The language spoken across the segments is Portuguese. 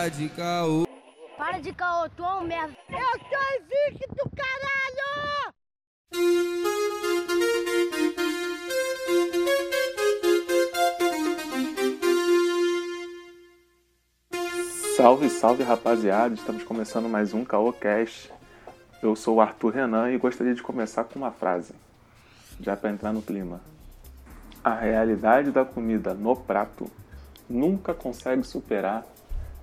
Para de caô. Para de caô, tu é um merda. Eu sou invicto, caralho! Salve, salve rapaziada, estamos começando mais um Caocast. Eu sou o Arthur Renan e gostaria de começar com uma frase, já para entrar no clima. A realidade da comida no prato nunca consegue superar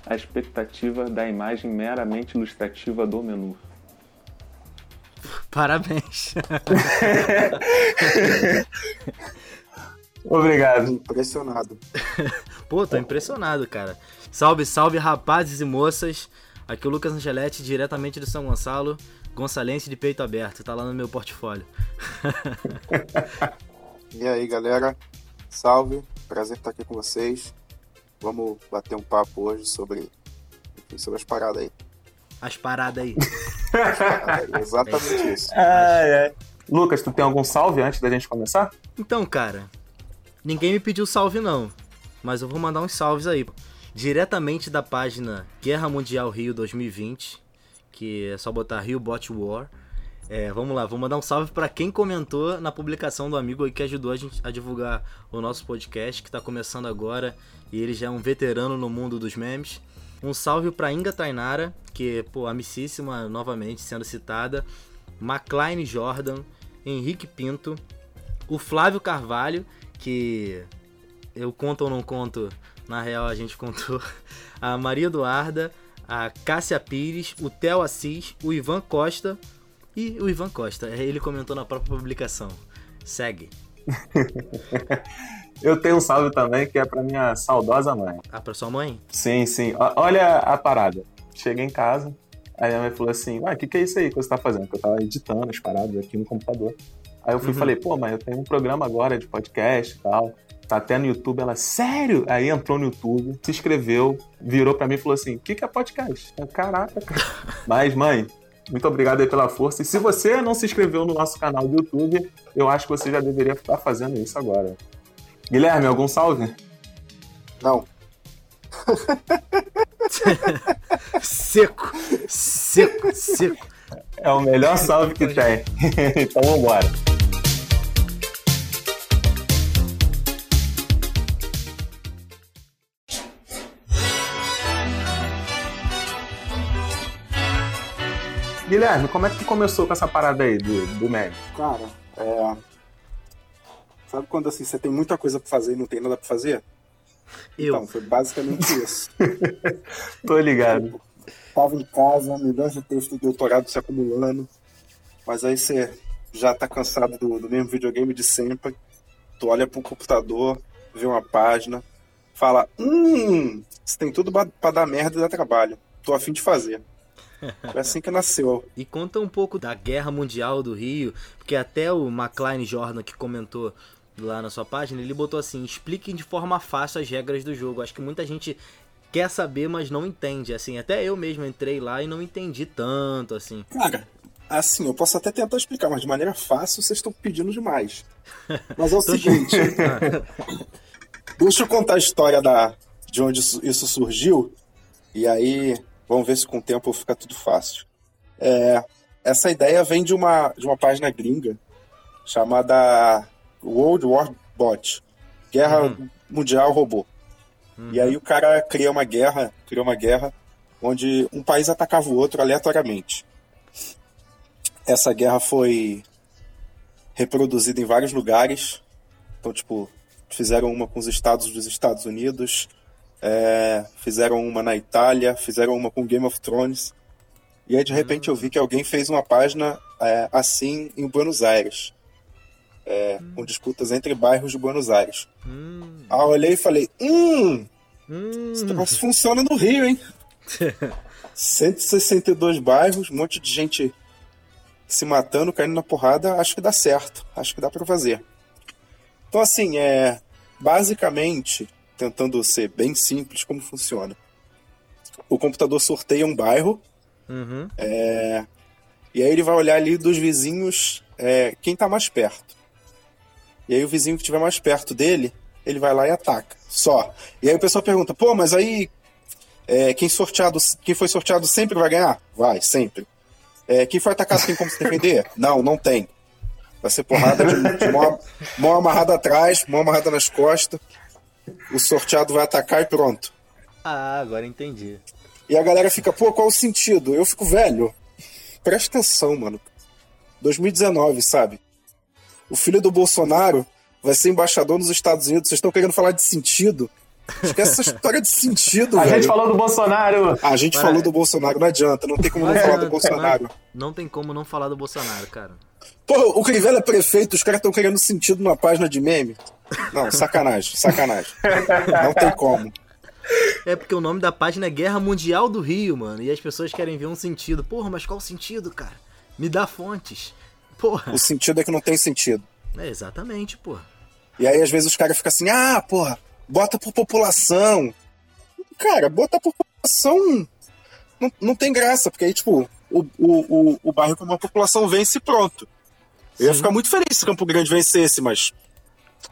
a expectativa da imagem meramente ilustrativa do menu. Parabéns. Obrigado. Impressionado. Pô, tô impressionado, cara. Salve, salve, rapazes e moças. Aqui é o Lucas Angeletti, diretamente de São Gonçalo, gonçalense de peito aberto. Tá lá no meu portfólio. e aí, galera? Salve, prazer estar aqui com vocês. Vamos bater um papo hoje sobre, enfim, sobre as paradas aí. As paradas aí. As paradas aí. Exatamente isso. É, é. Lucas, tu tem algum salve antes da gente começar? Então, cara, ninguém me pediu salve não, mas eu vou mandar uns salves aí. Diretamente da página Guerra Mundial Rio 2020, que é só botar Rio Bot War. É, vamos lá, vou mandar um salve para quem comentou na publicação do amigo aí que ajudou a gente a divulgar o nosso podcast, que tá começando agora, e ele já é um veterano no mundo dos memes. Um salve para Inga Tainara, que, pô, amicíssima novamente sendo citada. McLean Jordan, Henrique Pinto, o Flávio Carvalho, que eu conto ou não conto, na real a gente contou, a Maria Eduarda, a Cássia Pires, o Theo Assis, o Ivan Costa e o Ivan Costa. Ele comentou na própria publicação. Segue. Eu tenho um salve também que é pra minha saudosa mãe. Ah, pra sua mãe? Sim, sim. Olha a parada. Cheguei em casa, aí a mãe falou assim: Ué, o que, que é isso aí que você tá fazendo? Porque eu tava editando as paradas aqui no computador. Aí eu fui e Uhum. falei: Pô, mãe, eu tenho um programa agora de podcast e tal. Tá até no YouTube. Ela, sério? Aí entrou no YouTube, se inscreveu, virou pra mim e falou assim: O que, que é podcast? Eu, Caraca, cara. Mas, mãe, muito obrigado aí pela força. E se você não se inscreveu no nosso canal do YouTube, eu acho que você já deveria estar fazendo isso agora. Guilherme, algum salve? Não, Seco! Seco, seco. É o melhor salve que tem. então vambora. Guilherme, como é que tu começou com essa parada aí do, do meme? cara, é. Sabe quando assim você tem muita coisa pra fazer e não tem nada pra fazer? Eu. Então, foi basicamente isso. Tô ligado. Tava em casa, milhões de textos de doutorado se acumulando, mas aí você já tá cansado do, do mesmo videogame de sempre. Tu olha pro computador, vê uma página, fala: Hum, isso tem tudo pra dar merda e dar trabalho. Tô afim de fazer. Foi assim que nasceu. E conta um pouco da Guerra Mundial do Rio, porque até o McLean Jordan que comentou lá na sua página, ele botou assim: expliquem de forma fácil as regras do jogo. Acho que muita gente quer saber, mas não entende. Assim, até eu mesmo entrei lá e não entendi tanto, assim. Cara, assim, eu posso até tentar explicar, mas de maneira fácil vocês estão pedindo demais. Mas é o seguinte: deixa eu contar a história da, de onde isso, isso surgiu, e aí vamos ver se com o tempo fica tudo fácil. É, essa ideia vem de uma, de uma página gringa chamada World War Bot Guerra Uhum. Mundial Robô. E aí o cara cria uma guerra, criou uma guerra onde um país atacava o outro aleatoriamente. Essa guerra foi reproduzida em vários lugares. Então, tipo, fizeram uma com os estados dos Estados Unidos, é, fizeram uma na Itália, fizeram uma com Game of Thrones. E aí, de repente, eu vi que alguém fez uma página é, assim em Buenos Aires. É, com disputas entre bairros de Buenos Aires. Hum, Aí eu olhei e falei: Hum, hum. esse troço funciona no Rio, hein? 162 bairros, um monte de gente se matando, caindo na porrada, acho que dá certo. Acho que dá pra fazer. Então, assim, é. Basicamente, tentando ser bem simples, como funciona. O computador sorteia um bairro, Uhum. e aí ele vai olhar ali dos vizinhos é, quem tá mais perto. E aí o vizinho que estiver mais perto dele, ele vai lá e ataca. Só. E aí o pessoal pergunta, pô, mas aí É, quem, sorteado, quem foi sorteado sempre vai ganhar? Vai, sempre. É, quem foi atacado tem como se defender? Não, não tem. Vai ser porrada de, de mão, mão amarrada atrás, mão amarrada nas costas. O sorteado vai atacar e pronto. Ah, agora entendi. E a galera fica, pô, qual o sentido? Eu fico, velho, presta atenção, mano. 2019, sabe? O filho do Bolsonaro vai ser embaixador nos Estados Unidos. Vocês estão querendo falar de sentido? Esquece essa história de sentido, A velho. gente falou do Bolsonaro. A gente Para. falou do Bolsonaro, não adianta, não tem como não Não falar do adianta, Bolsonaro. Não tem como não falar do Bolsonaro, cara. Pô, o Crivella é prefeito, os caras estão querendo sentido numa página de meme. Não, sacanagem, sacanagem. Não tem como. É porque o nome da página é Guerra Mundial do Rio, mano. E as pessoas querem ver um sentido. Porra, mas qual o sentido, cara? Me dá fontes. Porra. O sentido é que não tem sentido. É, exatamente, porra. E aí, às vezes, os caras ficam assim, ah, porra, bota por população. Cara, bota por população não, não tem graça, porque aí, tipo, o, o, o, o bairro com uma população vence e pronto. Eu ia Sim. ficar muito feliz se Campo Grande vencesse, mas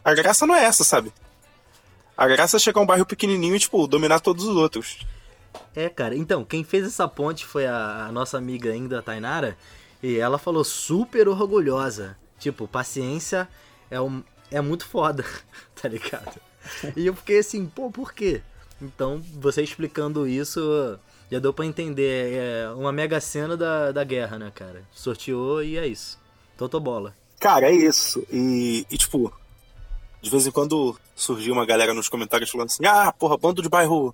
a graça não é essa, sabe? A graça é chegar a um bairro pequenininho e, tipo, dominar todos os outros. É, cara. Então, quem fez essa ponte foi a, a nossa amiga ainda, a Tainara. E ela falou super orgulhosa. Tipo, paciência é, um, é muito foda, tá ligado? E eu fiquei assim, pô, por quê? Então, você explicando isso, já deu pra entender. É uma mega cena da, da guerra, né, cara? Sorteou e é isso. Totobola. Cara, é isso. E, e, tipo, de vez em quando surgia uma galera nos comentários falando assim: ah, porra, bando de bairro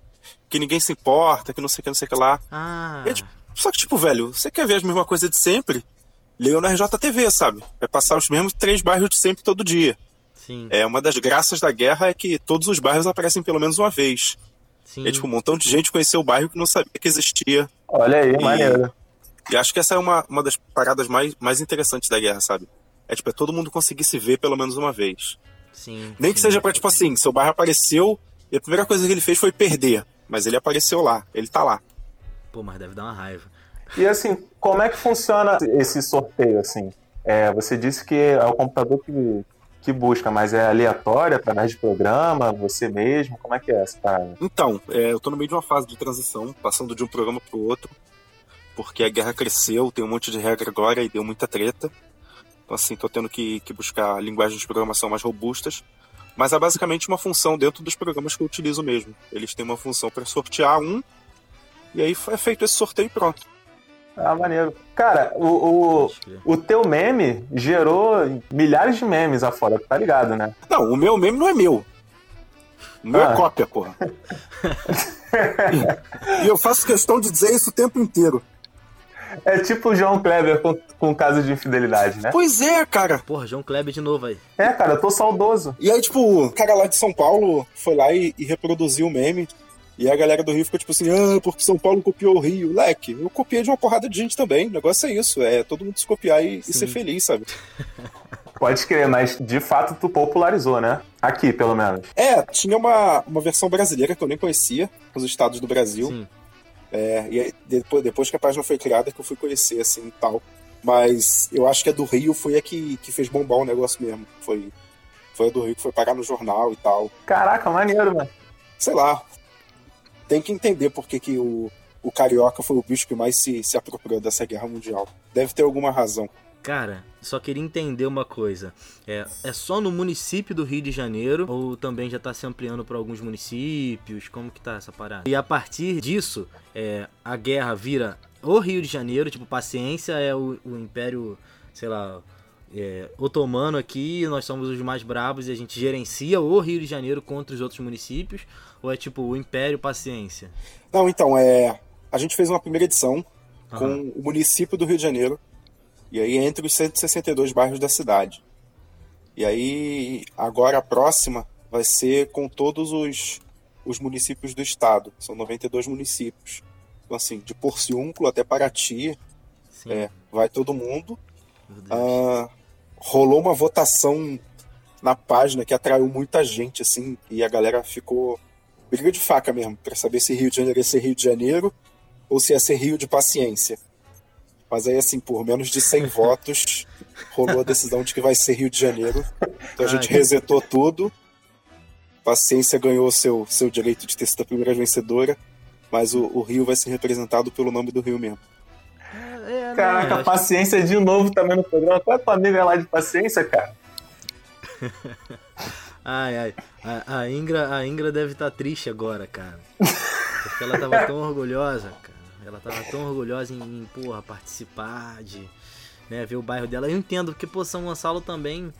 que ninguém se importa, que não sei o que, não sei o que lá. Ah, E, tipo, só que, tipo, velho, você quer ver as mesmas coisas de sempre? Leia no RJTV, sabe? Vai passar os mesmos três bairros de sempre todo dia. sim, É, uma das graças da guerra é que todos os bairros aparecem pelo menos uma vez. sim. É, tipo, um montão de gente conheceu o bairro que não sabia que existia. Olha aí, E- maneiro. E acho que essa é uma, uma das paradas mais, mais interessantes da guerra, sabe? É, tipo, é todo mundo conseguir se ver pelo menos uma vez. Sim, Nem que sim. seja pra, tipo assim, seu bairro apareceu e a primeira coisa que ele fez foi perder. Mas ele apareceu lá, ele tá lá. Pô, mas deve dar uma raiva. E assim, como é que funciona esse sorteio, assim? É, você disse que é o computador que, que busca, mas é aleatório, através de programa, você mesmo? Como é que é essa parada? Então, é, eu tô no meio de uma fase de transição, passando de um programa pro outro, porque a guerra cresceu, tem um monte de regra agora e deu muita treta. Então, assim, tô tendo que, que buscar linguagens de programação mais robustas. Mas é basicamente uma função dentro dos programas que eu utilizo mesmo. Eles têm uma função para sortear um, e aí é feito esse sorteio e pronto. Ah, maneiro. Cara, o, o, o teu meme gerou milhares de memes afora, tá ligado, né? Não, o meu meme não é meu. O meu Ah. é cópia, porra. e eu faço questão de dizer isso o tempo inteiro. É tipo o João Kleber com, com caso de infidelidade, né? Pois é, cara. Porra, João Kleber de novo aí. É, cara, eu tô saudoso. E aí, tipo, o cara lá de São Paulo foi lá e, e reproduziu o meme. E a galera do Rio ficou tipo assim, ah, porque São Paulo copiou o Rio. Leque, eu copiei de uma porrada de gente também. O negócio é isso, é todo mundo se copiar e, e ser feliz, sabe? Pode crer, mas de fato tu popularizou, né? Aqui, pelo menos. É, tinha uma, uma versão brasileira que eu nem conhecia, os estados do Brasil. Sim. É, e aí, depois, depois que a página foi criada que eu fui conhecer, assim, e tal. Mas eu acho que a do Rio foi a que, que fez bombar o negócio mesmo. Foi, foi a do Rio que foi parar no jornal e tal. Caraca, maneiro, mano. Sei lá. Tem que entender por que, que o, o carioca foi o bicho que mais se, se apropriou dessa guerra mundial. Deve ter alguma razão. Cara, só queria entender uma coisa. É, é só no município do Rio de Janeiro ou também já tá se ampliando para alguns municípios? Como que tá essa parada? E a partir disso, é, a guerra vira o Rio de Janeiro, tipo, paciência é o, o império, sei lá, é, otomano aqui, nós somos os mais bravos e a gente gerencia o Rio de Janeiro contra os outros municípios? Ou é tipo o império paciência? Não, então, é. A gente fez uma primeira edição com Aham. o município do Rio de Janeiro. E aí entre os 162 bairros da cidade. E aí, agora a próxima vai ser com todos os, os municípios do estado. São 92 municípios. Então, assim, de Porciúnculo até Paraty, é, vai todo mundo. Ah, rolou uma votação na página que atraiu muita gente, assim, e a galera ficou briga de faca mesmo, pra saber se Rio de Janeiro ia ser Rio de Janeiro ou se ia ser Rio de Paciência. Mas aí, assim, por menos de 100 votos, rolou a decisão de que vai ser Rio de Janeiro. Então a gente Ai. resetou tudo. Paciência ganhou seu, seu direito de ter sido a primeira vencedora. Mas o, o Rio vai ser representado pelo nome do Rio mesmo. É, né, Caraca, acho- paciência de novo também no programa. Qual é a tua amiga lá de paciência, cara? Ai, ai. A, a Ingra, a Ingra deve estar triste agora, cara. Porque ela tava tão orgulhosa, cara. Ela tava tão orgulhosa em, porra, participar de, né, ver o bairro dela. Eu entendo, porque, pô, São Gonçalo também,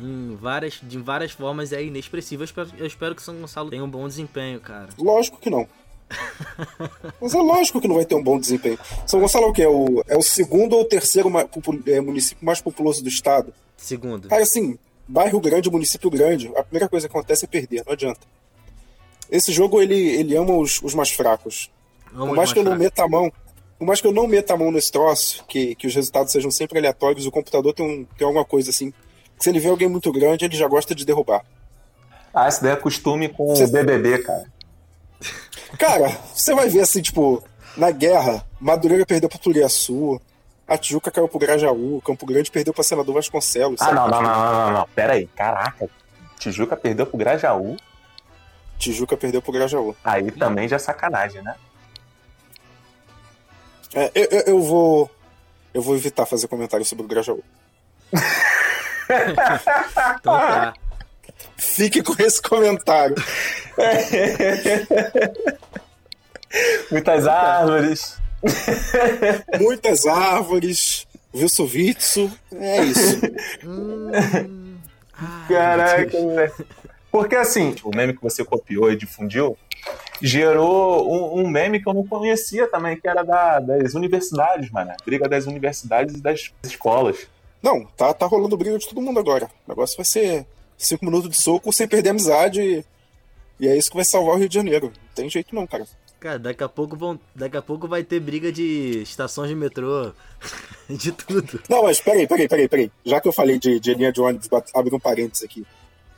em várias, de várias formas, é inexpressivo. Eu espero, eu espero que São Gonçalo tenha um bom desempenho, cara. Lógico que não. Mas é lógico que não vai ter um bom desempenho. São Gonçalo é o quê? É o, é o segundo ou terceiro ma- é, município mais populoso do estado. Segundo. Cara, assim, bairro grande, município grande, a primeira coisa que acontece é perder, não adianta. Esse jogo, ele, ele ama os, os mais fracos. Vamos Por mais que eu não meta a mão, por mais que eu não meta a mão nesse troço, que, que os resultados sejam sempre aleatórios, o computador tem, um, tem alguma coisa assim. Que se ele vê alguém muito grande, ele já gosta de derrubar. Ah, isso daí é costume com Você- o BBB, cara. Cara, você vai ver assim, tipo, na guerra, Madureira perdeu pra Turiaçu, a Tijuca caiu pro Grajaú, Campo Grande perdeu pra Senador Vasconcelos. Ah, não, não, não, não, não, não. Pera aí. Caraca. Tijuca perdeu pro Grajaú. Tijuca perdeu pro Grajaú. Aí também já é sacanagem, né? É, eu, eu- eu vou. Eu vou evitar fazer comentário sobre o Grajaú. Então tá. Fique com esse comentário. Muitas árvores. Muitas árvores, Wilsovitsu, é isso. Hum, Caraca, moleque. Porque assim, o meme que você copiou e difundiu gerou um, um meme que eu não conhecia também, que era da- das universidades, mano. Briga das universidades e das escolas. Não, tá, tá rolando briga de todo mundo agora. O negócio vai ser cinco minutos de soco sem perder a amizade. E, e é isso que vai salvar o Rio de Janeiro. Não tem jeito não, cara. Cara, daqui a pouco vão, daqui a pouco vai ter briga de estações de metrô, de tudo. Não, mas peraí, peraí, peraí, peraí. Já que eu falei de, de linha de ônibus, abre um parênteses aqui.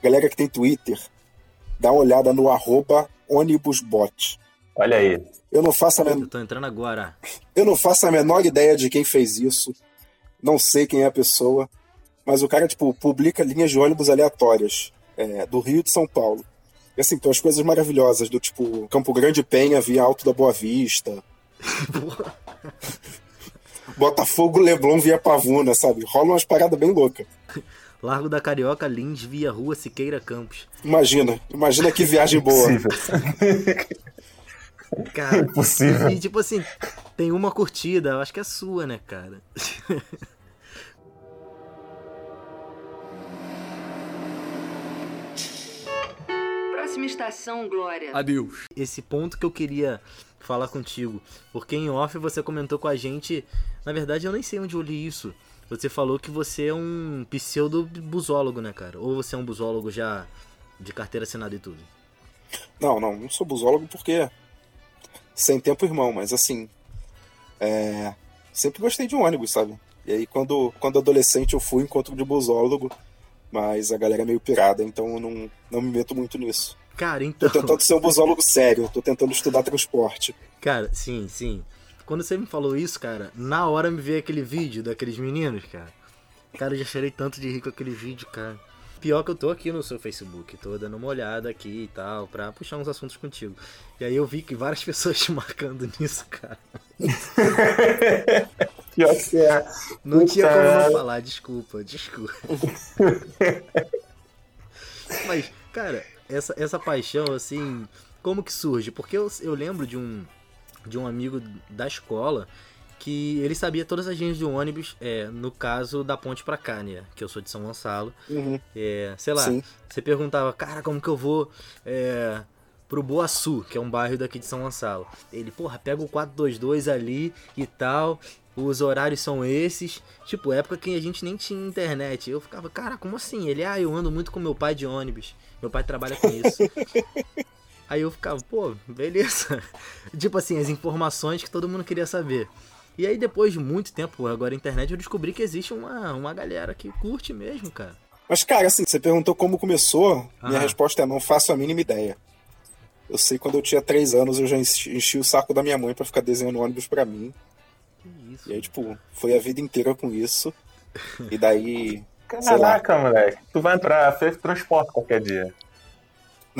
Galera que tem Twitter, dá uma olhada no arroba ônibusbot. Olha aí. Eu não faço a men- Eu tô entrando agora. Eu não faço a menor ideia de quem fez isso. Não sei quem é a pessoa. Mas o cara, tipo, publica linhas de ônibus aleatórias. é, do Rio e de São Paulo. E assim, tem umas coisas maravilhosas, do tipo Campo Grande Penha via Alto da Boa Vista. Botafogo Leblon via Pavuna, sabe? Rola umas paradas bem loucas. Largo da Carioca, Lins, via Rua Siqueira Campos. Imagina, imagina que viagem boa. Impossível. Cara, Impossível. e tipo assim, tem uma curtida, eu acho que é sua, né, cara? Próxima estação, Glória. Adeus. Esse ponto que eu queria falar contigo, porque em off você comentou com a gente, na verdade eu nem sei onde eu li isso. Você falou que você é um pseudo-busólogo, né, cara? Ou você é um busólogo já de carteira assinada e tudo? Não, não, não sou busólogo porque sem tempo irmão, mas assim, é, sempre gostei de ônibus, sabe? E aí quando, quando adolescente eu fui encontro de busólogo, mas a galera é meio pirada, então eu não, não me meto muito nisso. Cara, Tô então. tentando ser um busólogo sério, tô tentando estudar transporte. Cara, sim, sim. Quando você me falou isso, cara, na hora me veio aquele vídeo daqueles meninos, cara. Cara, eu já chorei tanto de rir com aquele vídeo, cara. Pior que eu tô aqui no seu Facebook, tô dando uma olhada aqui e tal, pra puxar uns assuntos contigo. E aí eu vi que várias pessoas te marcando nisso, cara. Pior que é. Não tinha como Puta. não falar, desculpa, desculpa. Mas, cara, essa, essa paixão, assim, como que surge? Porque eu, eu lembro de um, de um amigo da escola que ele sabia todas as linhas de ônibus, é, no caso da ponte pra cá, né? Que eu sou de São Gonçalo. Uhum, É, sei lá, sim. você perguntava, cara, como que eu vou é, pro Boaçu, que é um bairro daqui de São Gonçalo? Ele, porra, pega o 422 ali e tal, os horários são esses. Tipo, época que a gente nem tinha internet. Eu ficava, cara, como assim? Ele, ah, eu ando muito com meu pai de ônibus. Meu pai trabalha com isso. Aí eu ficava, pô, beleza. tipo assim, as informações que todo mundo queria saber. E aí depois de muito tempo, agora internet, eu descobri que existe uma, uma galera que curte mesmo, cara. Mas, cara, assim, você perguntou como começou, minha resposta é não faço a mínima ideia. Eu sei quando eu tinha três anos eu já enchi, enchi o saco da minha mãe pra ficar desenhando ônibus pra mim. Que isso? E aí, tipo, foi a vida inteira com isso. E daí. Caraca, moleque. Tu vai pra Feito Transporte qualquer dia.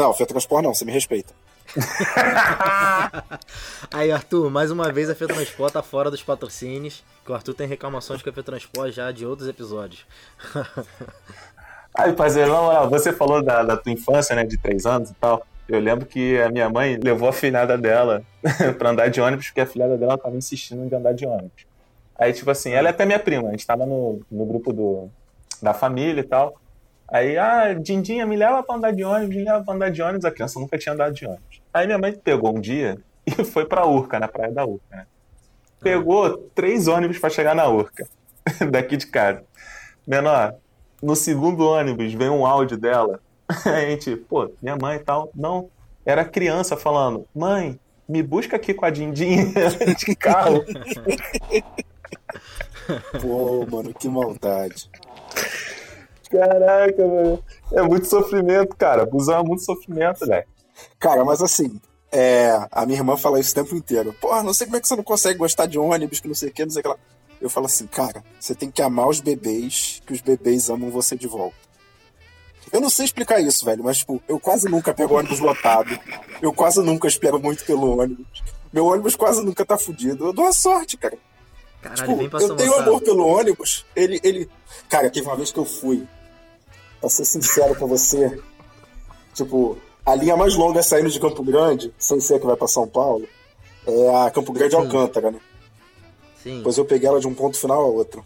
Não, Fetransport não, você me respeita. Aí, Arthur, mais uma vez a Fetransport tá fora dos patrocínios. Que o Arthur tem reclamações com a Fetransport já de outros episódios. Aí, parceiro, na moral, você falou da, da tua infância, né, de três anos e tal. Eu lembro que a minha mãe levou a filhada dela pra andar de ônibus, porque a filhada dela tava insistindo em andar de ônibus. Aí, tipo assim, ela é até minha prima, a gente tava no, no grupo do, da família e tal. Aí, ah, Dindinha, me leva pra andar de ônibus, me leva pra andar de ônibus. A criança nunca tinha andado de ônibus. Aí minha mãe pegou um dia e foi pra Urca, na praia da Urca, né? Pegou três ônibus pra chegar na Urca, daqui de casa. Menor, no segundo ônibus vem um áudio dela. A gente, pô, minha mãe e tal. Não, era criança falando, mãe, me busca aqui com a Dindinha de carro. Pô, mano, que maldade. Caraca, mano. É muito sofrimento, cara. Busão é muito sofrimento, velho. Cara, mas assim, é, a minha irmã fala isso o tempo inteiro. Porra, não sei como é que você não consegue gostar de ônibus, que não sei o que, não sei o que lá. Eu falo assim, cara, você tem que amar os bebês, que os bebês amam você de volta. Eu não sei explicar isso, velho, mas tipo, eu quase nunca pego ônibus lotado. Eu quase nunca espero muito pelo ônibus. Meu ônibus quase nunca tá fudido. Eu dou a sorte, cara. Caralho, Tipo, vem pra eu tenho amor pelo ônibus. Ele, ele. Cara, teve uma vez que eu fui. Pra ser sincero com você. Tipo, a linha mais longa saindo de Campo Grande, sem ser a que vai pra São Paulo, é a Campo Grande Sim. Alcântara, né? Sim, Depois eu peguei ela de um ponto final ao outro.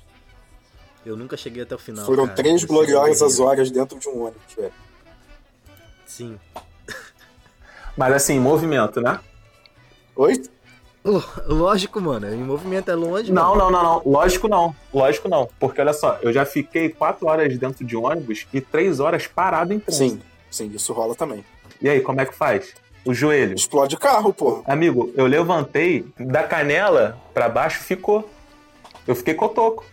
eu nunca cheguei até o final. Foram cara. três é gloriosas horas dentro de um ônibus, velho. Sim. Mas assim, movimento, né? Oi? Ló- Lógico, mano. Em movimento é longe. Não, mano. não, não, não. Lógico não. Lógico não. Porque olha só, eu já fiquei quatro horas dentro de ônibus e três horas parado em trânsito. Sim, sim, isso rola também. E aí, como é que faz? O joelho. Explode carro, porra. Amigo, eu levantei da canela pra baixo, ficou. Eu fiquei cotoco.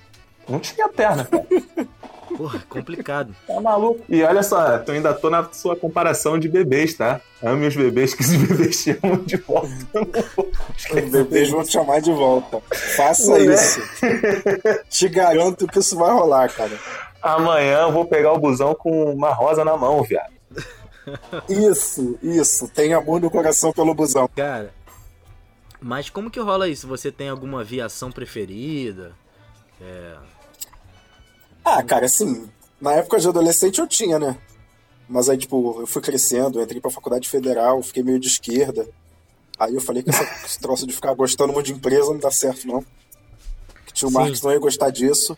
Não tinha perna, cara. Porra, complicado. Tá maluco. E olha só, eu ainda tô na sua comparação de bebês, tá? Ame os bebês que os bebês te amam de volta. Os bebês vão te chamar de volta. Faça isso. Te garanto que isso vai rolar, cara. Amanhã eu vou pegar o busão com uma rosa na mão, viado. Isso, isso. Tem amor no coração pelo busão. Cara, mas como que rola isso? Você tem alguma aviação preferida? É. Ah, cara, assim, na época de adolescente eu tinha, né? Mas aí, tipo, eu fui crescendo, eu entrei pra faculdade federal, fiquei meio de esquerda. Aí eu falei que essa- esse troço de ficar gostando muito de empresa não dá certo, não. Que tio Sim. Marcos não ia gostar disso.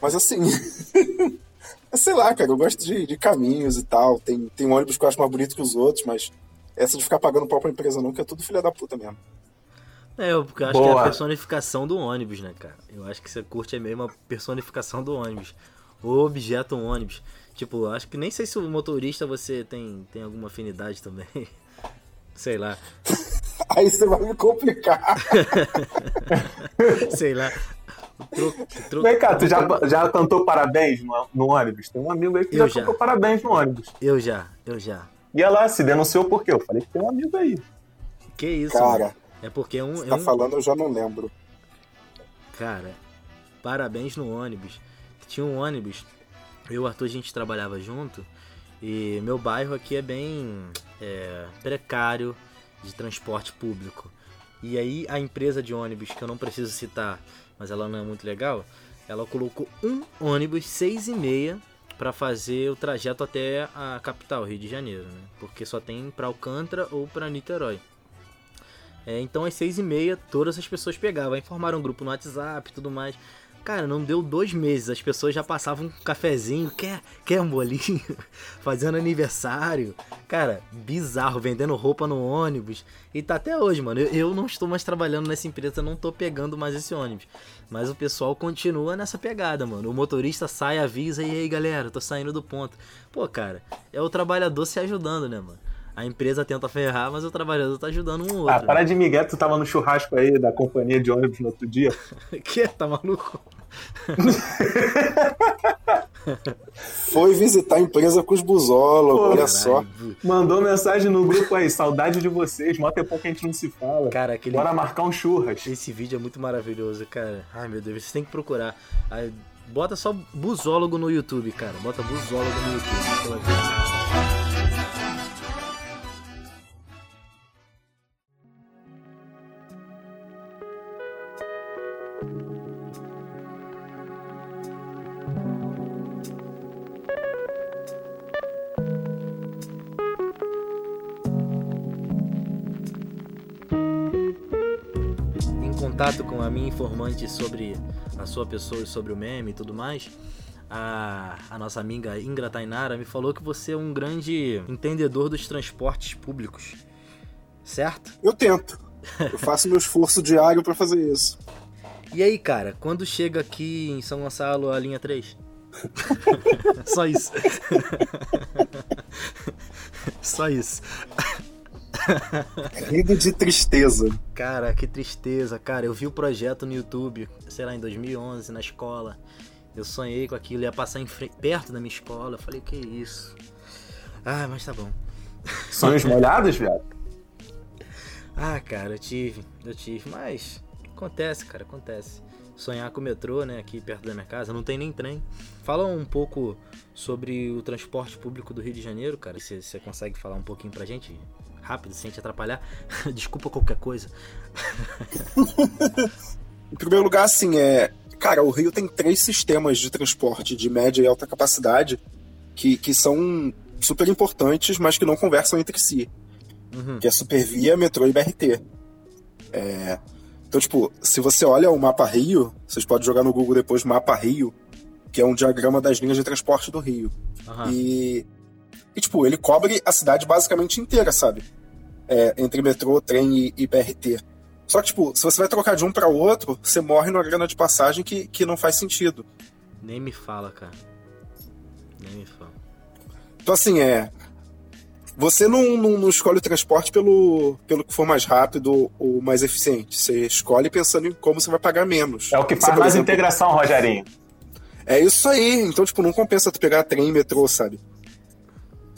Mas assim. sei lá, cara, eu gosto de, de caminhos e tal. Tem, tem um ônibus que eu acho mais bonito que os outros, mas essa de ficar pagando pau pra empresa não, que é tudo filha da puta mesmo. É, eu porque eu acho que é Boa. a personificação do ônibus, né, cara? Eu acho que você curte é mesmo a personificação do ônibus. O objeto ônibus. Tipo, acho que nem sei se o motorista você tem, tem alguma afinidade também. sei lá. Aí você vai me complicar. Sei lá. Vem cá, tu já, já cantou parabéns no, no ônibus? Tem um amigo aí que Eu já, já. cantou parabéns no ônibus. Eu já, eu já. E ela se denunciou por quê? Eu falei que tem um amigo aí. Que isso, mano? É porque é um. você É tá um falando, eu já não lembro. Cara, parabéns no ônibus. Tinha um ônibus, eu e o Arthur a gente trabalhava junto, e meu bairro aqui é bem é, precário de transporte público. E aí a empresa de ônibus, que eu não preciso citar, mas ela não é muito legal, ela colocou um ônibus seis e meia para fazer o trajeto até a capital, Rio de Janeiro, né? Porque só tem para Alcântara ou para Niterói. É, então às seis e meia todas as pessoas pegavam, aí formaram um grupo no WhatsApp e tudo mais. Cara, não deu dois meses, as pessoas já passavam um cafezinho, quer, quer um bolinho, fazendo aniversário. Cara, bizarro, vendendo roupa no ônibus. E tá até hoje, mano. Eu, eu não estou mais trabalhando nessa empresa, não tô pegando mais esse ônibus. Mas o pessoal continua nessa pegada, mano. O motorista sai, avisa, e aí galera, tô saindo do ponto. Pô, cara, é o trabalhador se ajudando, né, mano? A empresa tenta ferrar, mas o trabalhador tá ajudando um outro. Ah, para de Miguel, tu tava no churrasco aí da companhia de ônibus no outro dia. Que? Tá maluco? Foi visitar a empresa com os busólogos, olha Caralho. só. Mandou mensagem no grupo aí, saudade de vocês, mó tempão que a gente não se fala. Cara, aquele. Bora marcar um churras. Esse vídeo é muito maravilhoso, cara. Ai, meu Deus, você tem que procurar. Aí, bota só busólogo no YouTube, cara. Bota busólogo no YouTube. você contato com a minha informante sobre a sua pessoa e sobre o meme e tudo mais, a, a nossa amiga Ingra Tainara me falou que você é um grande entendedor dos transportes públicos. Certo? Eu tento. Eu faço meu esforço diário para fazer isso. E aí, cara, quando chega aqui em São Gonçalo a linha 3? Só isso. Só isso. Rindo de tristeza. Cara, que tristeza, cara. Eu vi o projeto no YouTube, sei lá, em 2011, na escola. Eu sonhei com aquilo, ia passar frente, perto da minha escola. Eu falei, que isso. Ah, mas tá bom. Sonhos molhados, viado? Ah, cara, eu tive, eu tive, mas acontece, cara, acontece. Sonhar com o metrô, né, aqui perto da minha casa, não tem nem trem. Fala um pouco sobre o transporte público do Rio de Janeiro, cara. Se você consegue falar um pouquinho pra gente, rápido, sem te atrapalhar. Desculpa qualquer coisa. em primeiro lugar, assim, é. Cara, o Rio tem três sistemas de transporte de média e alta capacidade que, que são super importantes, mas que não conversam entre si. Uhum. Que é Supervia, metrô e BRT. É... Então, tipo, se você olha o mapa Rio, vocês podem jogar no Google depois mapa Rio, que é um diagrama das linhas de transporte do Rio. Uhum. E, e, tipo, ele cobre a cidade basicamente inteira, sabe? É, entre metrô, trem e, e, BRT. Só que, tipo, se você vai trocar de um para outro, você morre numa grana de passagem que, que não faz sentido. Nem me fala, cara. Nem me fala. Então, assim, é. Você não, não, não, escolhe o transporte pelo, pelo que for mais rápido ou mais eficiente. Você escolhe pensando em como você vai pagar menos. É o que faz mais exemplo, integração, Rogerinho. É isso aí. Então, tipo, não compensa tu pegar trem e metrô, sabe?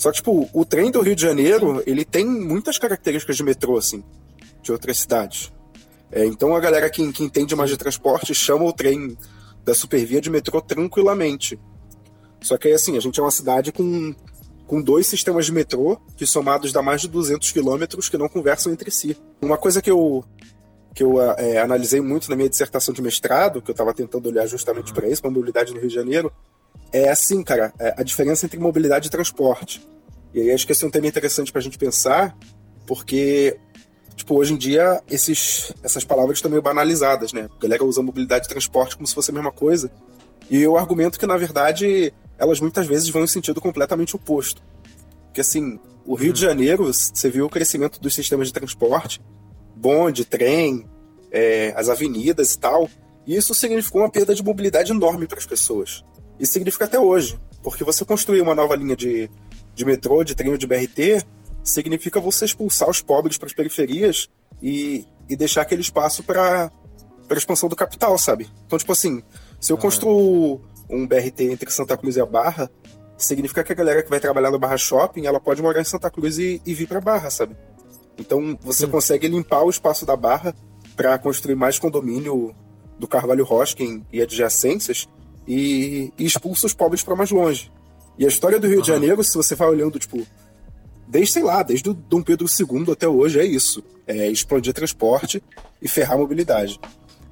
Só que, tipo, o trem do Rio de Janeiro, ele tem muitas características de metrô, assim, de outras cidades. É, então a galera que, que entende mais de transporte chama o trem da Supervia de metrô tranquilamente. Só que aí, assim, a gente é uma cidade com, com dois sistemas de metrô, que somados dá mais de 200 quilômetros, que não conversam entre si. Uma coisa que eu que eu é, analisei muito na minha dissertação de mestrado, que eu estava tentando olhar justamente para isso, para a mobilidade no Rio de Janeiro, é assim, cara, é a diferença entre mobilidade e transporte. E aí acho que esse é um tema interessante para a gente pensar, porque, tipo, hoje em dia esses, essas palavras estão meio banalizadas, né? A galera usa mobilidade e transporte como se fosse a mesma coisa. E eu argumento que, na verdade, elas muitas vezes vão em sentido completamente oposto. Porque, assim, o Rio de uhum. Janeiro, você viu o crescimento dos sistemas de transporte, bonde, trem, é, as avenidas e tal. E isso significou uma perda de mobilidade enorme para as pessoas. Isso significa até hoje, porque você construir uma nova linha de, de metrô, de trem de BRT, significa você expulsar os pobres para as periferias e, e deixar aquele espaço para a expansão do capital, sabe? Então, tipo assim, se eu construo um BRT entre Santa Cruz e a Barra, significa que a galera que vai trabalhar no Barra Shopping, ela pode morar em Santa Cruz e, e vir para Barra, sabe? Então você Sim. consegue limpar o espaço da barra para construir mais condomínio do Carvalho Roskin e adjacências e, e expulsa os pobres para mais longe. E a história do Rio uhum. de Janeiro, se você vai olhando, tipo, desde, sei lá, desde o Dom Pedro II até hoje, é isso. É expandir transporte e ferrar a mobilidade.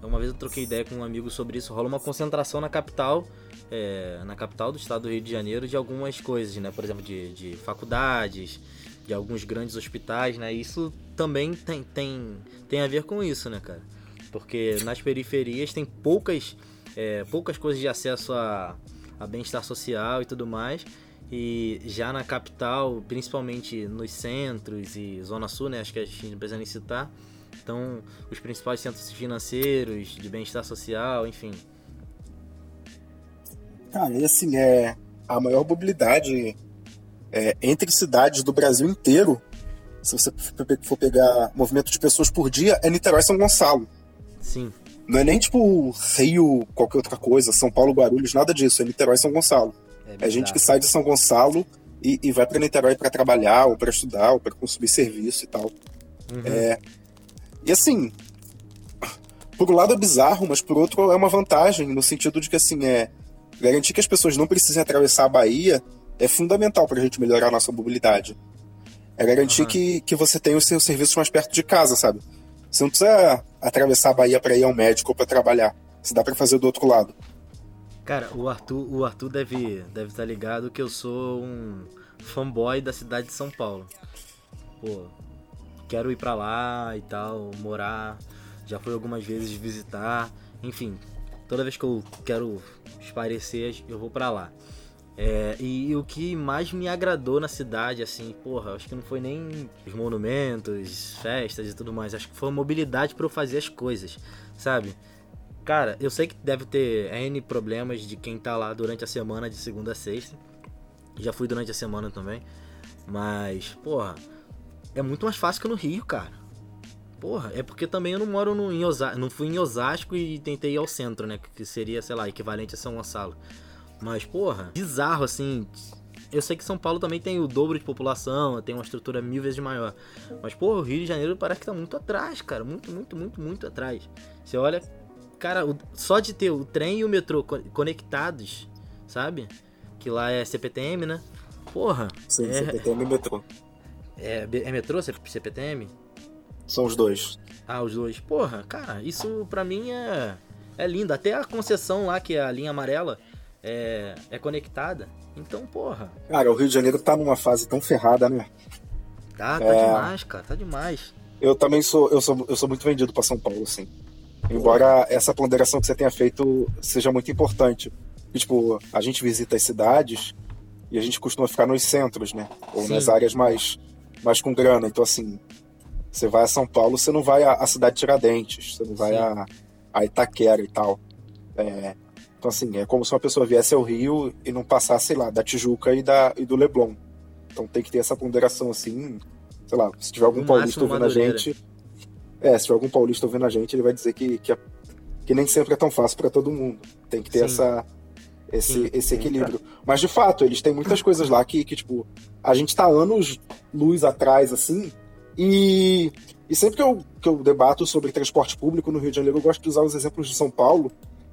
Uma vez eu troquei ideia com um amigo sobre isso. Rola uma concentração na capital, é, na capital do estado do Rio de Janeiro, de algumas coisas, né? Por exemplo, de, de faculdades, de alguns grandes hospitais, né? Isso também tem, tem, tem a ver com isso, né, cara? Porque nas periferias tem poucas, é, poucas coisas de acesso a, a bem-estar social e tudo mais. E já na capital, principalmente nos centros e Zona Sul, né? Acho que a gente não precisa nem citar. Então, os principais centros financeiros, de bem-estar social, enfim. Cara, e assim, é a maior mobilidade é, entre cidades do Brasil inteiro, se você for pegar movimento de pessoas por dia, é Niterói e São Gonçalo. Sim. Não é nem tipo Rio, qualquer outra coisa, São Paulo, Guarulhos, nada disso. É Niterói e São Gonçalo. É, é gente que sai de São Gonçalo e, e vai para Niterói para trabalhar, ou para estudar, ou para consumir serviço e tal. Uhum. É, e assim, por um lado é bizarro, mas por outro é uma vantagem, no sentido de que assim, é garantir que as pessoas não precisem atravessar a Bahia é fundamental para a gente melhorar a nossa mobilidade. É garantir uhum. que, que você tenha os seus serviços mais perto de casa, sabe? Você não precisa atravessar a Bahia para ir ao médico ou para trabalhar. Você dá para fazer do outro lado. Cara, o Arthur, o Arthur deve deve estar tá ligado que eu sou um fanboy da cidade de São Paulo. Pô, quero ir para lá e tal, morar. já fui algumas vezes visitar, enfim, toda vez que eu quero esparecer, eu vou para lá. É, e, e, o que mais me agradou na cidade, assim, porra, acho que não foi nem os monumentos, festas e tudo mais, acho que foi a mobilidade para eu fazer as coisas, sabe? Cara, eu sei que deve ter N problemas de quem tá lá durante a semana, de segunda a sexta. Já fui durante a semana também. Mas, porra, é muito mais fácil que no Rio, cara. Porra, é porque também eu não moro no, em Osasco, não fui em Osasco e tentei ir ao centro, né? Que seria, sei lá, equivalente a São Gonçalo. Mas, porra, bizarro assim. Eu sei que São Paulo também tem o dobro de população, tem uma estrutura mil vezes maior. Mas, porra, o Rio de Janeiro parece que tá muito atrás, cara. Muito, muito, muito, muito atrás. Você olha, cara, só de ter o trem e o metrô conectados, sabe? Que lá é CPTM, né? Porra. Sim, é... CPTM e metrô. É, é metrô, CPTM? São os dois. Ah, os dois. Porra, cara, isso pra mim é, é lindo. Até a concessão lá, que é a linha amarela, é, é conectada. Então, porra. Cara, o Rio de Janeiro tá numa fase tão ferrada, né? Tá, tá é... demais, cara, tá demais. Eu também sou, eu sou, eu sou muito vendido para São Paulo, assim. Embora essa ponderação que você tenha feito seja muito importante. E, tipo, a gente visita as cidades e a gente costuma ficar nos centros, né? Ou Sim. nas áreas mais, mais com grana. Então, assim, você vai a São Paulo, você não vai à cidade de Tiradentes, você não vai a, a Itaquera e tal. É, então, assim, é como se uma pessoa viesse ao Rio e não passasse, sei lá, da Tijuca e, da, e do Leblon. Então tem que ter essa ponderação, assim, sei lá, se tiver algum paulista ouvindo a gente... É, se tiver algum paulista ouvindo a gente, ele vai dizer que, que, é, que nem sempre é tão fácil para todo mundo. Tem que ter essa, esse, esse equilíbrio. Mas, de fato, eles têm muitas coisas lá que, que, tipo, a gente tá anos luz atrás, assim, e, e sempre que eu, que eu debato sobre transporte público no Rio de Janeiro, eu gosto de usar os exemplos de São Paulo,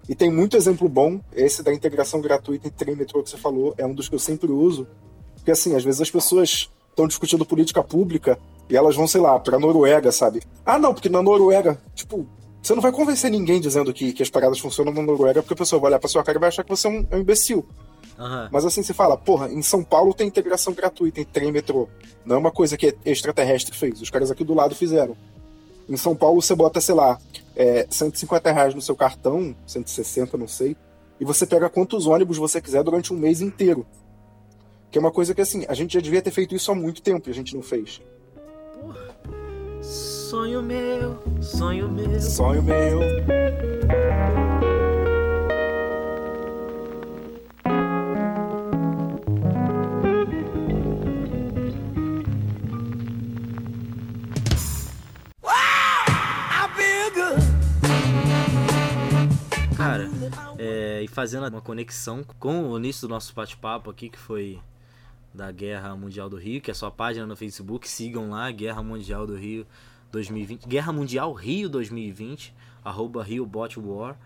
e tem muito exemplo bom. Esse da integração gratuita entre trem e metrô que você falou é um dos que eu sempre uso. Porque, assim, às vezes as pessoas estão discutindo política pública e elas vão, sei lá, pra Noruega, sabe? Ah, não, porque na Noruega, tipo, você não vai convencer ninguém dizendo que, que as paradas funcionam na Noruega, porque a pessoa vai olhar pra sua cara e vai achar que você é um, é um imbecil. Uhum. Mas assim, você fala, porra, em São Paulo tem integração gratuita, tem trem e metrô. Não é uma coisa que extraterrestre fez, os caras aqui do lado fizeram. Em São Paulo você bota, sei lá, é, 150 reais no seu cartão, 160, não sei, e você pega quantos ônibus você quiser durante um mês inteiro. Que é uma coisa que, assim, a gente já devia ter feito isso há muito tempo e a gente não fez. Sonho meu, sonho meu. Sonho meu. É, e fazendo uma conexão com o início do nosso bate-papo aqui, que foi da Guerra Mundial do Rio, que é a sua página no Facebook, sigam lá, Guerra Mundial do Rio 2020, Guerra Mundial Rio 2020, arroba RioBotWar.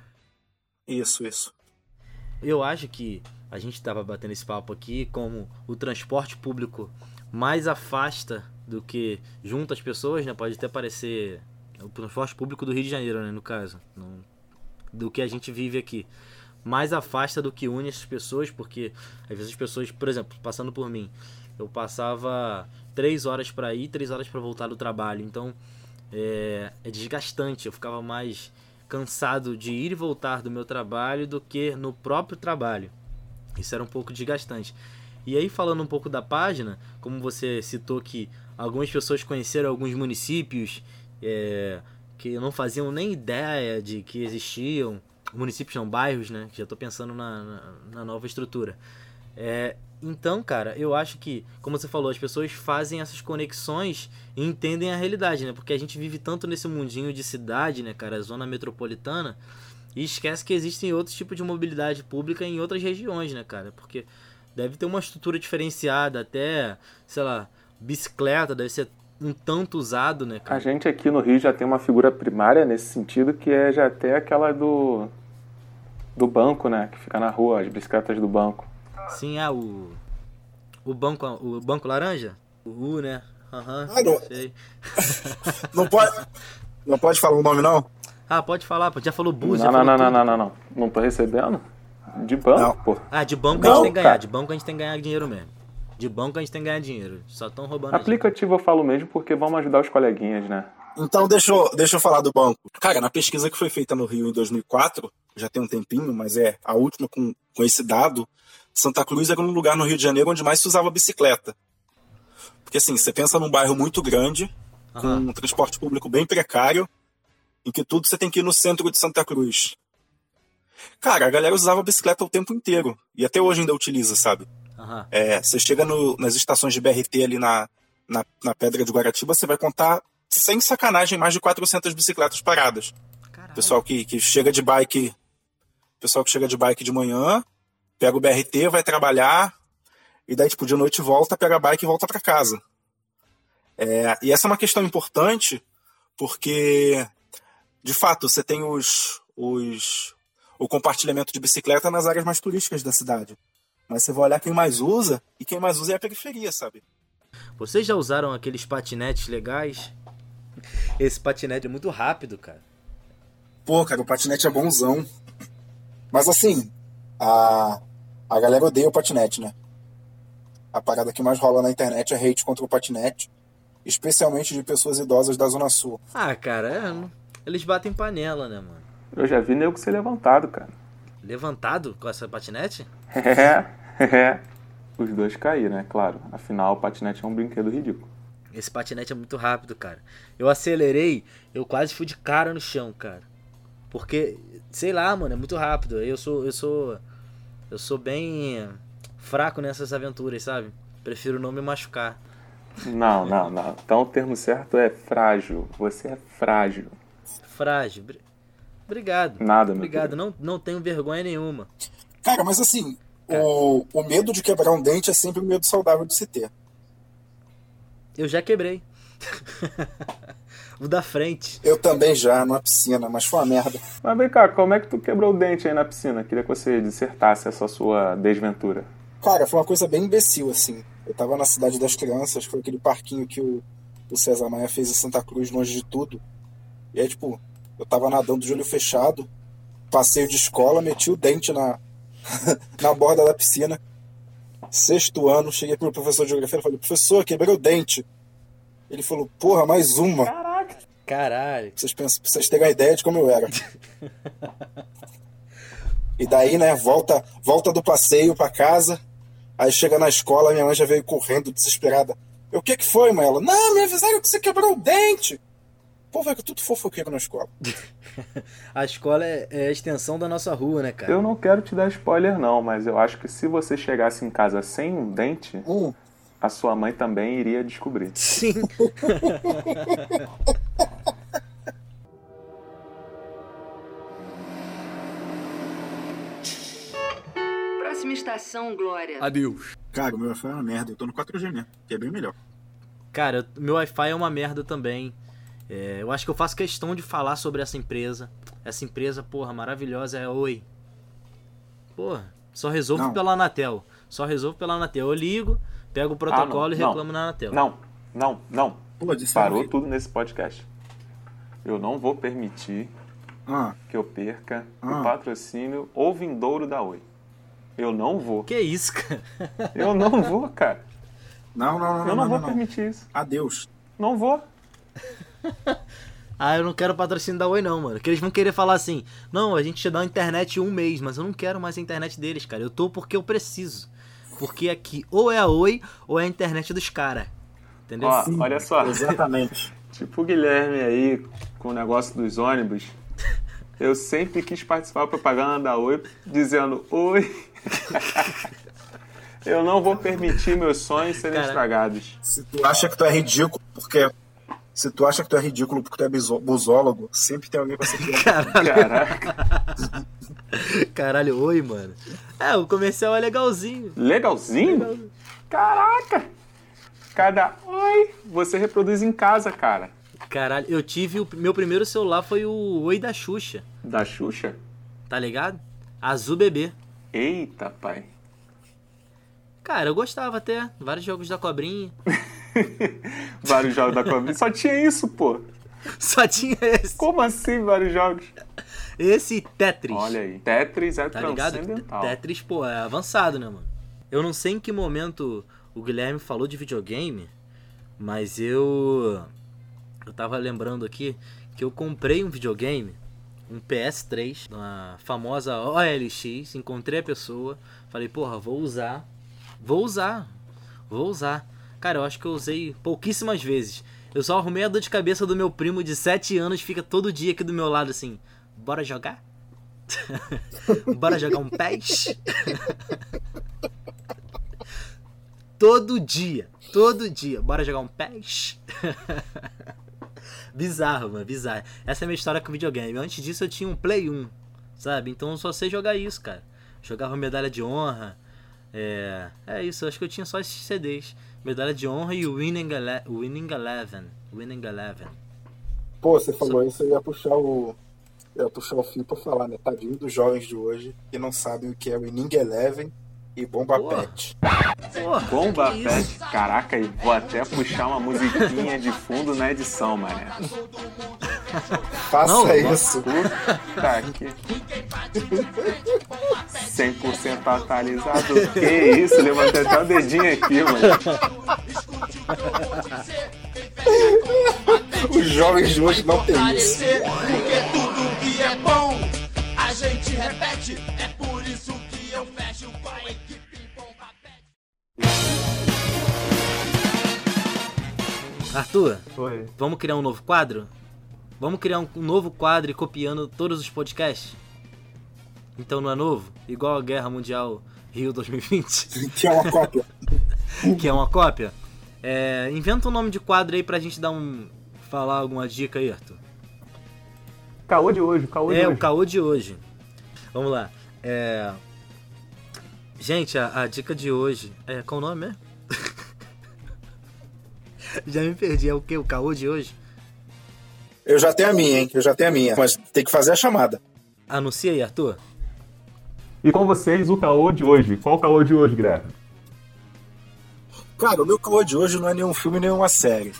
Isso, isso. Eu acho que a gente estava batendo esse papo aqui como o transporte público mais afasta do que junta as pessoas, né? Pode até parecer o transporte público do Rio de Janeiro, né, no caso, não, do que a gente vive aqui mais afasta do que une as pessoas, porque às vezes as pessoas, por exemplo, passando por mim, eu passava três horas para ir, três horas para voltar do trabalho, então é, é, desgastante. Eu ficava mais cansado de ir e voltar do meu trabalho do que no próprio trabalho. Isso era um pouco desgastante. E aí falando um pouco da página, como você citou que algumas pessoas conheceram alguns municípios é, que não faziam nem ideia de que existiam municípios não, bairros, né? Já estou pensando na, na, na, nova estrutura. É, então, cara, eu acho que, como você falou, as pessoas fazem essas conexões e entendem a realidade, né? Porque a gente vive tanto nesse mundinho de cidade, né, cara, zona metropolitana, e esquece que existem outros tipos de mobilidade pública em outras regiões, né, cara? Porque deve ter uma estrutura diferenciada, até, sei lá, bicicleta deve ser um tanto usado, né, cara? A gente aqui no Rio já tem uma figura primária nesse sentido, que é já até aquela do do banco, né? Que fica na rua, as bicicletas do banco. Sim, é o. O banco, o banco laranja? O U, né? Aham, uhum, ah, não. sei. não pode. Não pode falar o nome, não? Ah, pode falar, já falou bus, não, não, não, não, não, não, não. Não tô recebendo? De banco, não. pô. Ah, de banco não, a gente tem que ganhar. De banco a gente tem que ganhar dinheiro mesmo. De banco a gente tem que ganhar dinheiro. Só estão roubando. Aplicativo eu falo mesmo porque vamos ajudar os coleguinhas, né? Então, deixa eu, deixa eu falar do banco. Cara, na pesquisa que foi feita no Rio em 2004, já tem um tempinho, mas é a última com, com esse dado, Santa Cruz era um lugar no Rio de Janeiro onde mais se usava bicicleta. Porque assim, você pensa num bairro muito grande, com Aham. um transporte público bem precário, em que tudo você tem que ir no centro de Santa Cruz. Cara, a galera usava bicicleta o tempo inteiro. E até hoje ainda utiliza, sabe? Aham. É, você chega no- nas estações de BRT ali na, na, na Pedra de Guaratiba, você vai contar, sem sacanagem, mais de 400 bicicletas paradas. Caralho. Pessoal que, que chega de bike, pessoal que chega de bike de manhã, pega o BRT, vai trabalhar, e daí, tipo, de noite volta, pega a bike e volta para casa. É, e essa é uma questão importante, porque, de fato, você tem os, os, o compartilhamento de bicicleta nas áreas mais turísticas da cidade. Mas você vai olhar quem mais usa, e quem mais usa é a periferia, sabe? Vocês já usaram aqueles patinetes legais? Esse patinete é muito rápido, cara. Pô, cara, o patinete é bonzão. Mas assim, a, a galera odeia o patinete, né? A parada que mais rola na internet é hate contra o patinete, especialmente de pessoas idosas da Zona Sul. Ah, cara, é, eles batem panela, né, mano? Eu já vi nego ser levantado, cara. Levantado com essa patinete? É, é. Os dois caíram, é claro. Afinal, o patinete é um brinquedo ridículo. Esse patinete é muito rápido, cara. Eu acelerei, eu quase fui de cara no chão, cara. Porque, sei lá, mano, é muito rápido. Eu sou, eu sou, eu sou bem fraco nessas aventuras, sabe? Prefiro não me machucar. Não, não, não. Então o termo certo é frágil. Você é frágil. Frágil. Bri- Obrigado. Nada, meu Obrigado. querido. Não, não tenho vergonha nenhuma. Cara, mas assim, o, o medo de quebrar um dente é sempre um medo saudável de se ter. Eu já quebrei. o da frente. Eu também já, numa piscina, mas foi uma merda. Mas vem cá, como é que tu quebrou o dente aí na piscina? Queria que você dissertasse essa sua desventura. Cara, foi uma coisa bem imbecil, assim. Eu tava na Cidade das Crianças, foi aquele parquinho que o, o César Maia fez em Santa Cruz, longe de tudo. E aí, tipo, eu tava nadando de olho fechado, passeio de escola, meti o dente na, na borda da piscina. Sexto ano, cheguei pro professor de geografia e falei, professor, quebrei o dente. Ele falou, porra, mais uma. Pra Caralho. vocês, pensam, vocês terem uma ideia de como eu era. E daí, né, volta, volta do passeio pra casa. Aí chega na escola, minha mãe já veio correndo, desesperada. Eu, o que que foi, mãe? Ela, não, me avisaram que você quebrou o dente. Pô, velho, que tudo fofoqueiro na escola. A escola é, é a extensão da nossa rua, né, cara? Eu não quero te dar spoiler, não, mas eu acho que se você chegasse em casa sem um dente, Hum, a sua mãe também iria descobrir. Sim. Próxima estação, Glória. cara, o meu Wi-Fi é uma merda. Eu tô no 4G mesmo, que é bem melhor. Cara, eu- meu Wi-Fi é uma merda também. É, eu acho que eu faço questão de falar sobre essa empresa. Essa empresa, porra, maravilhosa é a Oi. Porra, só resolvo Não. pela Anatel. Só resolvo pela Anatel. Eu ligo, pego o protocolo Ah, e não, reclamo na Anatel. Não, não, não. Pô, Parou tudo nesse podcast. Eu não vou permitir Ah, que eu perca Ah. o patrocínio ou vindouro da Oi. Eu não vou. Que isso, cara? Eu não vou, cara. não, não, não, Eu não não, vou não, não. permitir isso. Adeus. Não vou. Ah, eu não quero patrocínio da Oi não, mano. Que eles vão querer falar assim, não, a gente te dá a internet um mês, mas eu não quero mais a internet deles, cara. Eu tô porque eu preciso. Porque aqui ou é a Oi ou é a internet dos caras. Entendeu? Ó, olha só. Exatamente. Tipo o Guilherme aí com o negócio dos ônibus. Eu sempre quis participar da propaganda da Oi dizendo Oi. Eu não vou permitir meus sonhos serem Cara. estragados. Se tu acha que tu é ridículo porque. Se tu acha que tu é ridículo porque tu é busólogo, sempre tem alguém pra ser pior. Caraca. Caralho, Oi, mano. É, o comercial é legalzinho. Legalzinho? Caraca. Cada Oi você reproduz em casa, cara. Caralho, eu tive o meu primeiro celular foi o Oi da Xuxa, Da Xuxa? tá ligado? Azul bebê. Eita, pai. Cara, eu gostava até. Vários jogos da cobrinha. Vários jogos da Cobrinha. Só tinha isso, pô. Só tinha esse. Como assim vários jogos? Esse Tetris. Olha aí. Tetris é Tá ligado? transcendental. Tetris, pô, é avançado, né, mano? Eu não sei em que momento o Guilherme falou de videogame, mas eu. eu tava lembrando aqui que eu comprei um videogame, um PS3, uma famosa OLX, encontrei a pessoa, falei, porra, vou usar, vou usar, vou usar. Cara, eu acho que eu usei pouquíssimas vezes. Eu só arrumei a dor de cabeça do meu primo de 7 anos, fica todo dia aqui do meu lado assim, bora jogar? bora jogar um PES? todo dia, todo dia, bora jogar um PES? bizarro, mano, bizarro. Essa é a minha história com videogame. Antes disso eu tinha um Play 1, sabe? Então eu só sei jogar isso, cara. Jogava medalha de honra. É, é isso, acho que eu tinha só esses CDs. Medalha de honra e o Winning, Ele Winning Eleven. Winning Eleven. Pô, você falou isso, eu ia puxar o. Eu ia puxar o fio pra falar, né? Tadinho dos jovens de hoje que não sabem o que é o Winning Eleven e Bomba Porra. Pet. Porra, Bomba que Pet, isso? caraca, e vou até puxar uma musiquinha de fundo na edição, mané. Faça Não, isso. Puta que. 100% atualizado. Que isso? Levantei até o dedinho aqui, mano. Os jovens de hoje não tem isso. Porque tudo que é bom a gente repete. É por isso que eu fecho com a equipe Bomba Pet. Arthur, Foi. vamos criar um novo quadro? Vamos criar um novo quadro copiando todos os podcasts? Então não é novo? Igual a Guerra Mundial Rio 2020, Que é uma cópia. que é uma cópia. É, inventa um nome de quadro aí pra gente dar um. falar alguma dica aí, Arthur. Caô de hoje, caô de É, hoje. o caô de hoje. Vamos lá. É... Gente, a, a dica de hoje. É, qual o nome mesmo? Já me perdi. É o que? O caô de hoje? Eu já tenho a minha, hein? Eu já tenho a minha. Mas tem que fazer a chamada. Anuncia aí, Arthur. E com vocês, o caô de hoje. Qual o caô de hoje, Guilherme? Cara, o meu caô de hoje não é nenhum filme, nenhuma série.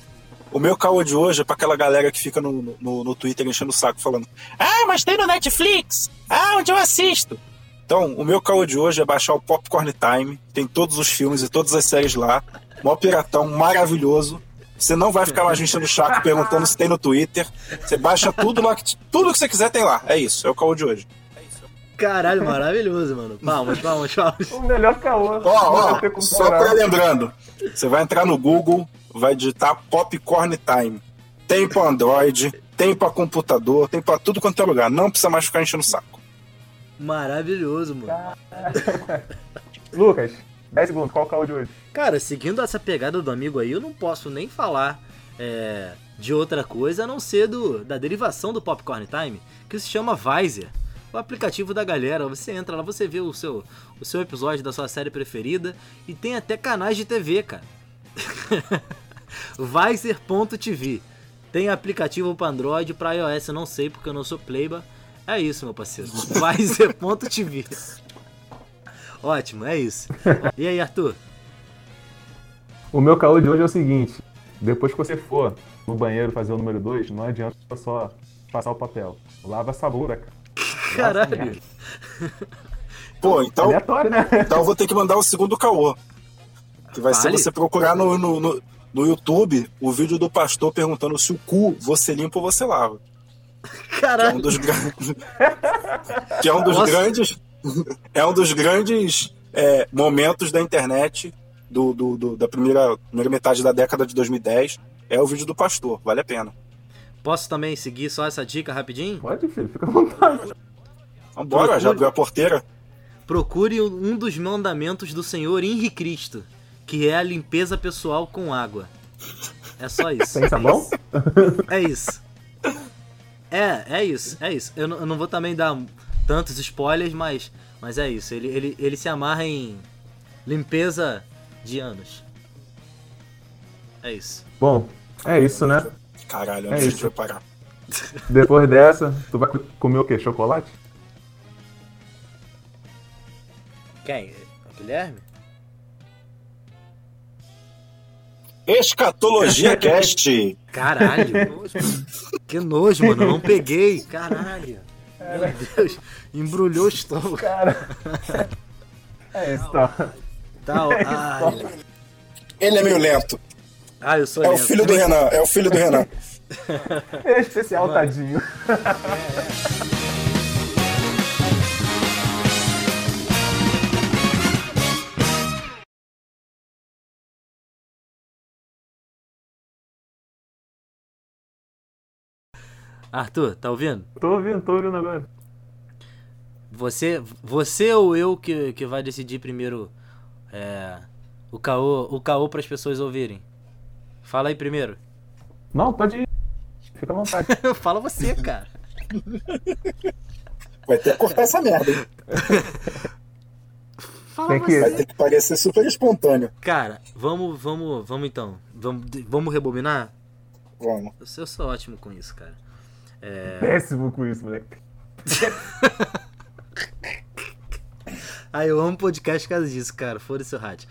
O meu caô de hoje é pra aquela galera que fica no, no, no Twitter enchendo o saco falando Ah, mas tem no Netflix! Ah, onde eu assisto? Então, o meu caô de hoje é baixar o Popcorn Time. Tem todos os filmes e todas as séries lá. Mó piratão, maravilhoso. Você não vai ficar mais enchendo o saco perguntando se tem no Twitter. Você baixa tudo lá, que, tudo que você quiser tem lá. É isso, é o caô de hoje. Caralho, maravilhoso, mano. Palmas, palmas, palmas. O melhor caô. Ó, ó, só pra lembrando, você vai entrar no Google, vai digitar Popcorn Time. Tem pra Android, tem pra computador, tem pra tudo quanto é lugar. Não precisa mais ficar enchendo o saco. Maravilhoso, mano. Lucas, 10 segundos, qual o caô de hoje? Cara, seguindo essa pegada do amigo aí, eu não posso nem falar é, de outra coisa a não ser do, da derivação do Popcorn Time, que se chama Viser. O aplicativo da galera, você entra lá, você vê o seu, o seu episódio da sua série preferida e tem até canais de TV, cara. Viser.tv. Tem aplicativo para Android, para iOS, eu não sei porque eu não sou playba. É isso, meu parceiro. Viser.tv. Ótimo, é isso. E aí, Arthur? O meu caô de hoje é o seguinte: depois que você for no banheiro fazer o número 2, não adianta só passar o papel. Lava essa loura, cara. Caralho. Pô, então, Aleatório, né? então eu vou ter que mandar o segundo caô. Que vai ser Vale. você procurar no, no, no, no YouTube o vídeo do pastor perguntando se o cu você limpa ou você lava. Que é um Caralho. dos que é um dos Nossa. grandes. É um dos grandes é, momentos da internet do, do- do- da primeira, primeira metade da década de 2010. É o vídeo do pastor, vale a pena. Posso também seguir só essa dica rapidinho? Pode, filho, fica à vontade. Vambora, Procure. já abriu a porteira. Procure um dos mandamentos do Senhor Henri Cristo, que é a limpeza pessoal com água. É só isso. Sem sabão? É isso. É, é isso, é isso. Eu não, eu não vou também dar tantos spoilers, mas, mas é isso. Ele, ele, ele se amarra em limpeza de anos. É isso. Bom, é isso, né? Caralho, É onde a gente isso. vai parar? Depois dessa, tu vai comer o quê? Chocolate? Quem? O Guilherme? Escatologia Cast. Caralho. que nojo, mano. Eu não peguei. Caralho. Meu Deus. Embrulhou o estômago. É isso, tá. Tá, ó. Ai. Ele é meio lento. Ah, eu sou É o lento. filho do Renan. É o filho do Renan. É especial, Mano. tadinho. Arthur, tá ouvindo? Tô ouvindo, tô ouvindo agora. Você, você ou eu que, que vai decidir primeiro é, o caô, o caô para as pessoas ouvirem? Fala aí primeiro. Não, pode ir. Fica à vontade. Fala você, cara. Vai ter que cortar essa merda, hein? Fala Tem que- você. Vai ter que parecer super espontâneo. Cara, vamos, vamos, vamos então. Vamos, vamos rebobinar? Vamos. Eu sou, eu sou ótimo com isso, cara. É... Péssimo com isso, moleque. Ah, eu amo podcast por causa disso, cara. Foda-se o rádio.